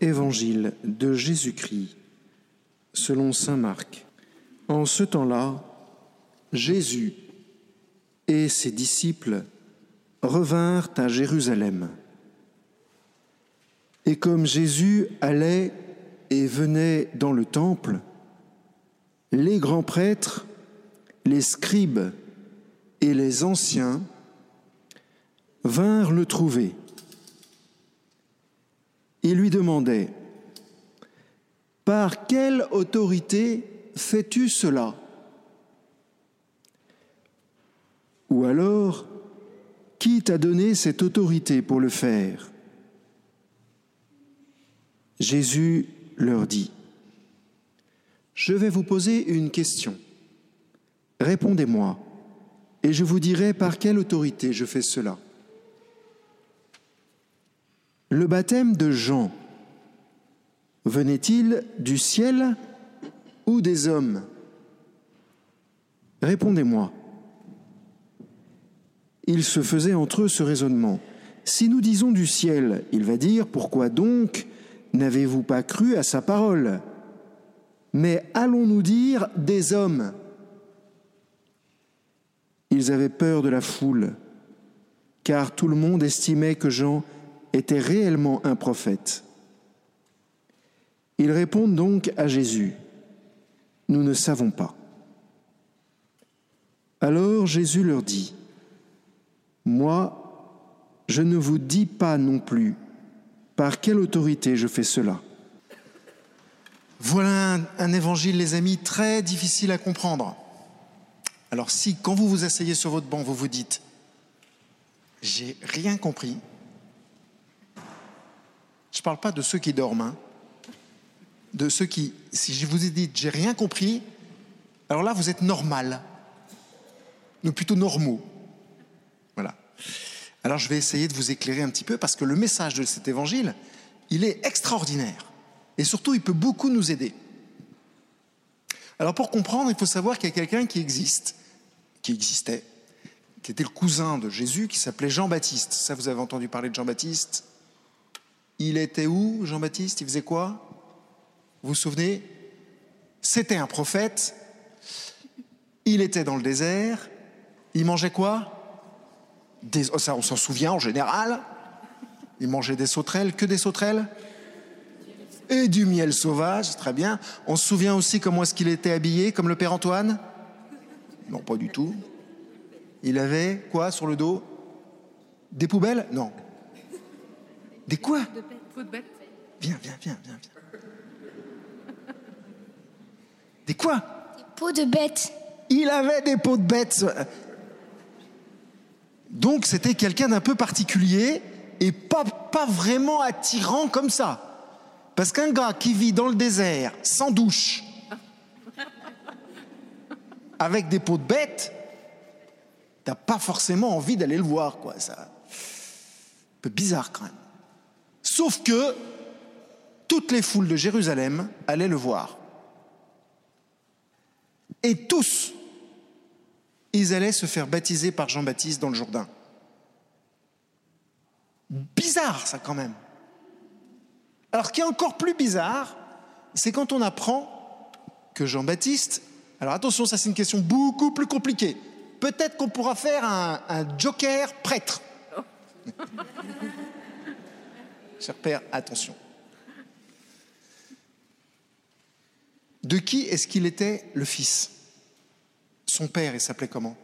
Évangile de Jésus-Christ selon Saint Marc. En ce temps-là, Jésus et ses disciples revinrent à Jérusalem. Et comme Jésus allait et venait dans le temple, les grands prêtres, les scribes et les anciens vinrent le trouver. Ils lui demandaient, Par quelle autorité fais-tu cela? Ou alors, qui t'a donné cette autorité pour le faire? Jésus leur dit, Je vais vous poser une question. Répondez-moi, et je vous dirai par quelle autorité je fais cela. Le baptême de Jean venait-il du ciel ou des hommes? Répondez-moi. Il se faisait entre eux ce raisonnement. Si nous disons du ciel, il va dire, pourquoi donc n'avez-vous pas cru à sa parole? Mais allons-nous dire des hommes? Ils avaient peur de la foule, car tout le monde estimait que Jean était réellement un prophète. Ils répondent donc à Jésus, Nous ne savons pas. Alors Jésus leur dit, Moi, je ne vous dis pas non plus par quelle autorité je fais cela. Voilà un, évangile, les amis, très difficile à comprendre. Alors si, quand vous vous asseyez sur votre banc, vous vous dites, j'ai rien compris, je ne parle pas de ceux qui dorment, hein. de ceux qui, si je vous ai dit, j'ai rien compris, alors là, vous êtes normal, nous plutôt normaux. Voilà. Alors je vais essayer de vous éclairer un petit peu parce que le message de cet évangile, il est extraordinaire. Et surtout, il peut beaucoup nous aider. Alors pour comprendre, il faut savoir qu'il y a quelqu'un qui existe, qui existait, qui était le cousin de Jésus, qui s'appelait Jean-Baptiste. Ça, vous avez entendu parler de Jean-Baptiste? Il était où, Jean-Baptiste? Il faisait quoi? Vous vous souvenez? C'était un prophète. Il était dans le désert. Il mangeait quoi? Oh, on s'en souvient en général. Il mangeait des sauterelles. Que des sauterelles? Et du miel sauvage, très bien. On se souvient aussi comment est-ce qu'il était habillé, comme le Père Antoine? Non, pas du tout. Il avait quoi sur le dos? Des poubelles? Non. Des quoi Peau de bête. Viens, viens, viens, viens, viens. Des quoi Des peaux de bête. Il avait des peaux de bête. Donc c'était quelqu'un d'un peu particulier et pas, pas vraiment attirant comme ça. Parce qu'un gars qui vit dans le désert, sans douche, avec des peaux de bête, t'as pas forcément envie d'aller le voir, quoi. Ça, un peu bizarre quand même. Sauf que toutes les foules de Jérusalem allaient le voir. Et tous, ils allaient se faire baptiser par Jean-Baptiste dans le Jourdain. Bizarre ça quand même. Alors ce qui est encore plus bizarre, c'est quand on apprend que Jean-Baptiste, alors attention, ça c'est une question beaucoup plus compliquée. Peut-être qu'on pourra faire un, un joker prêtre. Cher Père, attention. De qui est-ce qu'il était le fils? Son père, il s'appelait comment?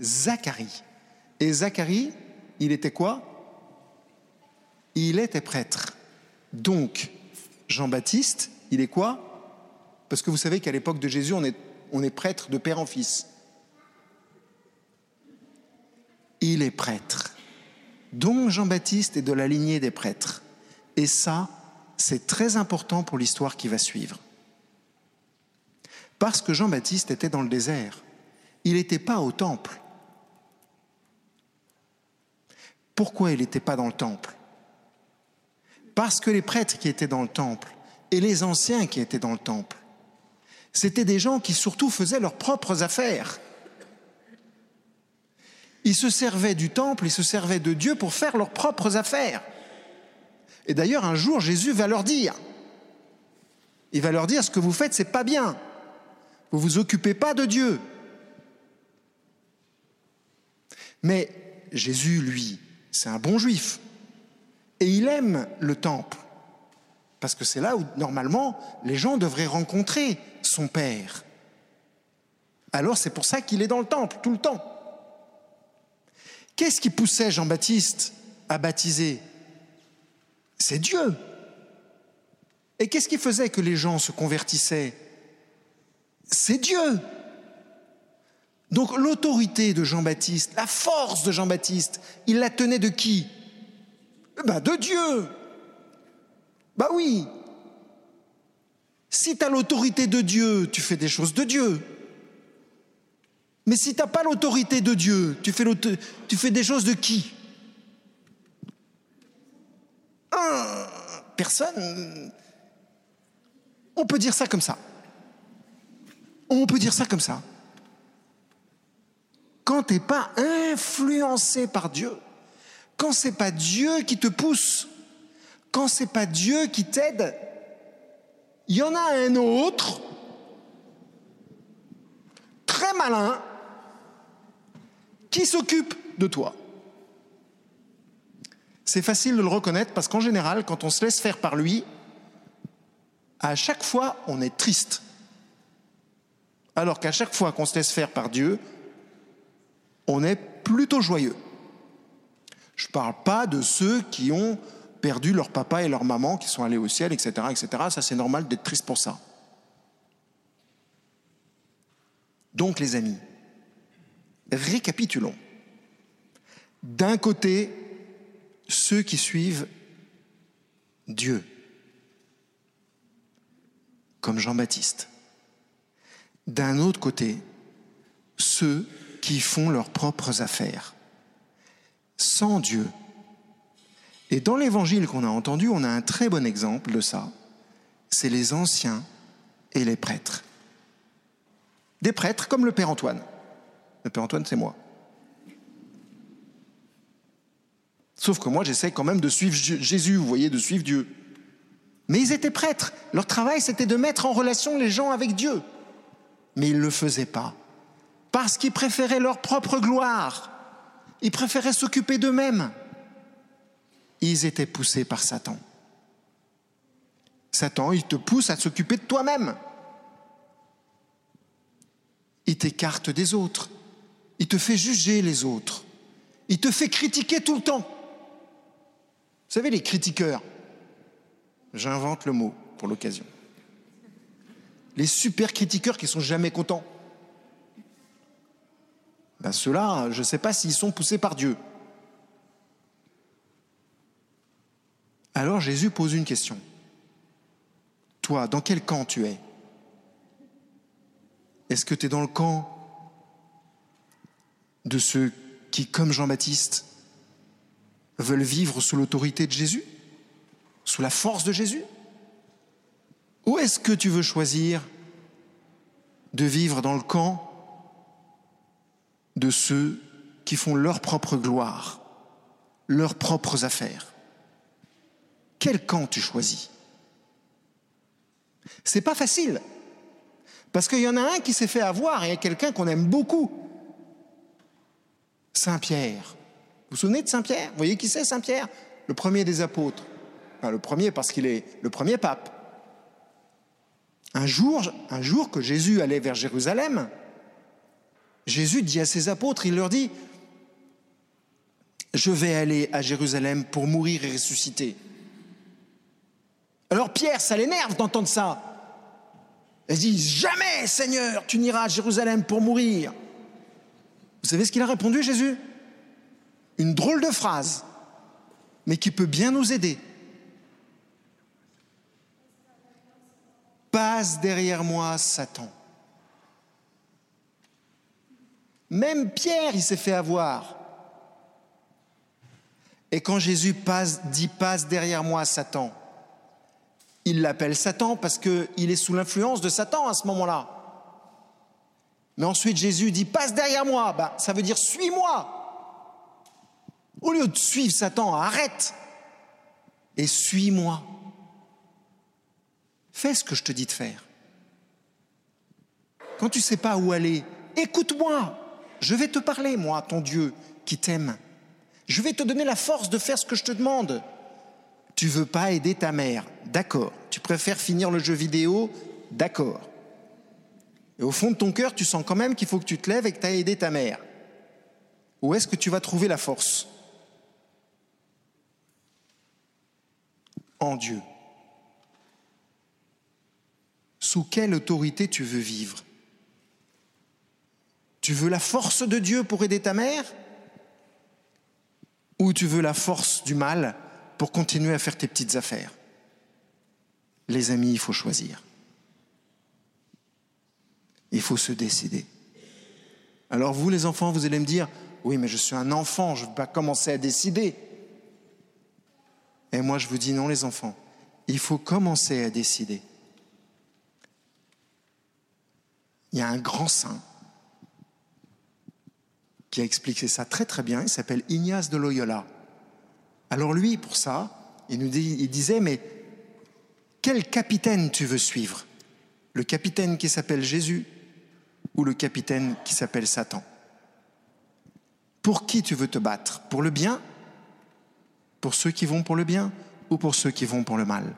Zacharie. Et Zacharie, il était quoi? Il était prêtre. Donc, Jean-Baptiste, il est quoi? Parce que vous savez qu'à l'époque de Jésus, on est, on est prêtre de père en fils. Il est prêtre dont Jean-Baptiste est de la lignée des prêtres. Et ça, c'est très important pour l'histoire qui va suivre. Parce que Jean-Baptiste était dans le désert. Il n'était pas au temple. Pourquoi il n'était pas dans le temple? Parce que les prêtres qui étaient dans le temple et les anciens qui étaient dans le temple, c'était des gens qui surtout faisaient leurs propres affaires. Ils se servaient du temple, ils se servaient de Dieu pour faire leurs propres affaires. Et d'ailleurs, un jour, Jésus va leur dire, il va leur dire, ce que vous faites, c'est pas bien. Vous vous occupez pas de Dieu. Mais Jésus, lui, c'est un bon juif. Et il aime le temple. Parce que c'est là où, normalement, les gens devraient rencontrer son Père. Alors c'est pour ça qu'il est dans le temple tout le temps. Qu'est-ce qui poussait Jean-Baptiste à baptiser? C'est Dieu. Et qu'est-ce qui faisait que les gens se convertissaient? C'est Dieu. Donc l'autorité de Jean-Baptiste, la force de Jean-Baptiste, il la tenait de qui? Ben De Dieu. Bah oui. Si tu as l'autorité de Dieu, tu fais des choses de Dieu. Mais si tu n'as pas l'autorité de Dieu, tu fais, des choses de qui? Personne. On peut dire ça comme ça. On peut dire ça comme ça. Quand tu n'es pas influencé par Dieu, quand c'est pas Dieu qui te pousse, quand c'est pas Dieu qui t'aide, il y en a un autre, très malin, qui s'occupe de toi? C'est facile de le reconnaître parce qu'en général, quand on se laisse faire par lui, à chaque fois, on est triste. Alors qu'à chaque fois qu'on se laisse faire par Dieu, on est plutôt joyeux. Je ne parle pas de ceux qui ont perdu leur papa et leur maman, qui sont allés au ciel, etc. etc. Ça, c'est normal d'être triste pour ça. Donc, les amis, récapitulons. D'un côté, ceux qui suivent Dieu, comme Jean-Baptiste. D'un autre côté, ceux qui font leurs propres affaires, sans Dieu. Et dans l'évangile qu'on a entendu, on a un très bon exemple de ça. C'est les anciens et les prêtres. Des prêtres comme le Père Antoine. Le Père Antoine, c'est moi. Sauf que moi, j'essaie quand même de suivre Jésus, vous voyez, de suivre Dieu. Mais ils étaient prêtres. Leur travail, c'était de mettre en relation les gens avec Dieu. Mais ils ne le faisaient pas. Parce qu'ils préféraient leur propre gloire. Ils préféraient s'occuper d'eux-mêmes. Ils étaient poussés par Satan. Satan, il te pousse à s'occuper de toi-même. Il t'écarte des autres. Il te fait juger les autres. Il te fait critiquer tout le temps. Vous savez, les critiqueurs, j'invente le mot pour l'occasion. Les super critiqueurs qui sont jamais contents. Ben ceux-là, je ne sais pas s'ils sont poussés par Dieu. Alors Jésus pose une question. Toi, dans quel camp tu es? Est-ce que tu es dans le camp de ceux qui, comme Jean-Baptiste, veulent vivre sous l'autorité de Jésus, sous la force de Jésus? Ou est-ce que tu veux choisir de vivre dans le camp de ceux qui font leur propre gloire, leurs propres affaires? Quel camp tu choisis? C'est pas facile. Parce qu'il y en a un qui s'est fait avoir et quelqu'un qu'on aime beaucoup. Saint-Pierre. Vous vous souvenez de Saint-Pierre? Vous voyez qui c'est Saint-Pierre? Le premier des apôtres. le premier parce qu'il est le premier pape. Un jour, un jour que Jésus allait vers Jérusalem, Jésus dit à ses apôtres, il leur dit, je vais aller à Jérusalem pour mourir et ressusciter. Alors Pierre, ça l'énerve d'entendre ça. Il dit, jamais Seigneur, tu n'iras à Jérusalem pour mourir. Vous savez ce qu'il a répondu, Jésus? Une drôle de phrase, mais qui peut bien nous aider. Passe derrière moi, Satan. Même Pierre, il s'est fait avoir. Et quand Jésus dit passe derrière moi, Satan, il l'appelle Satan parce qu'il est sous l'influence de Satan à ce moment-là. Mais ensuite Jésus dit passe derrière moi, bah, ça veut dire suis-moi. Au lieu de suivre Satan, arrête et suis-moi. Fais ce que je te dis de faire. Quand tu ne sais pas où aller, écoute-moi. Je vais te parler, moi, ton Dieu qui t'aime. Je vais te donner la force de faire ce que je te demande. Tu veux pas aider ta mère, d'accord. Tu préfères finir le jeu vidéo, d'accord. Et au fond de ton cœur, tu sens quand même qu'il faut que tu te lèves et que tu as aidé ta mère. Où est-ce que tu vas trouver la force? En Dieu. Sous quelle autorité tu veux vivre? Tu veux la force de Dieu pour aider ta mère? Ou tu veux la force du mal pour continuer à faire tes petites affaires? Les amis, il faut choisir. Il faut se décider. Alors vous, les enfants, vous allez me dire, oui, mais je suis un enfant, je ne veux pas commencer à décider. Et moi, je vous dis non, les enfants, il faut commencer à décider. Il y a un grand saint qui a expliqué ça très très bien, il s'appelle Ignace de Loyola. Alors lui, pour ça, il nous dit, il disait, mais quel capitaine tu veux suivre? Le capitaine qui s'appelle Jésus ou le capitaine qui s'appelle Satan. Pour qui tu veux te battre? Pour le bien? Pour ceux qui vont pour le bien ou pour ceux qui vont pour le mal?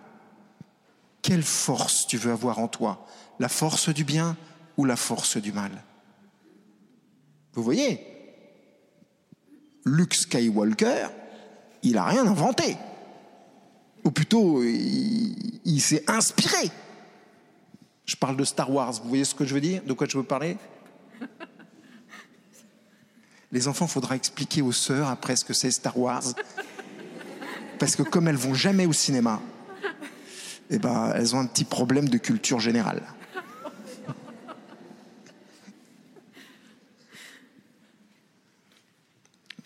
Quelle force tu veux avoir en toi? La force du bien ou la force du mal? Vous voyez? Luke Skywalker, il n'a rien inventé. Ou plutôt, il, il s'est inspiré. Je parle de Star Wars, vous voyez ce que je veux dire? De quoi je veux parler? Les enfants, faudra expliquer aux sœurs après ce que c'est Star Wars. Parce que comme elles vont jamais au cinéma, eh ben, elles ont un petit problème de culture générale.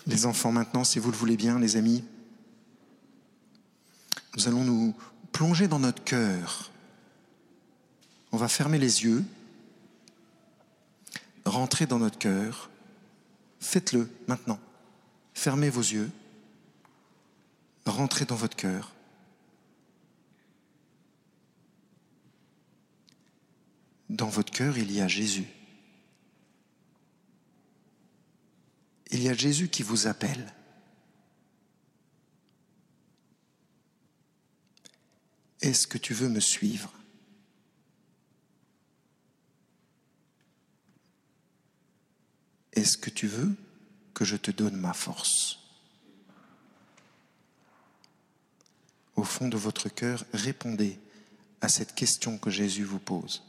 Les enfants, maintenant, si vous le voulez bien, les amis, nous allons nous plonger dans notre cœur. On va fermer les yeux, rentrer dans notre cœur. Faites-le maintenant. Fermez vos yeux. Rentrez dans votre cœur. Dans votre cœur, il y a Jésus. Il y a Jésus qui vous appelle. Est-ce que tu veux me suivre? Est-ce que tu veux que je te donne ma force? Au fond de votre cœur, répondez à cette question que Jésus vous pose.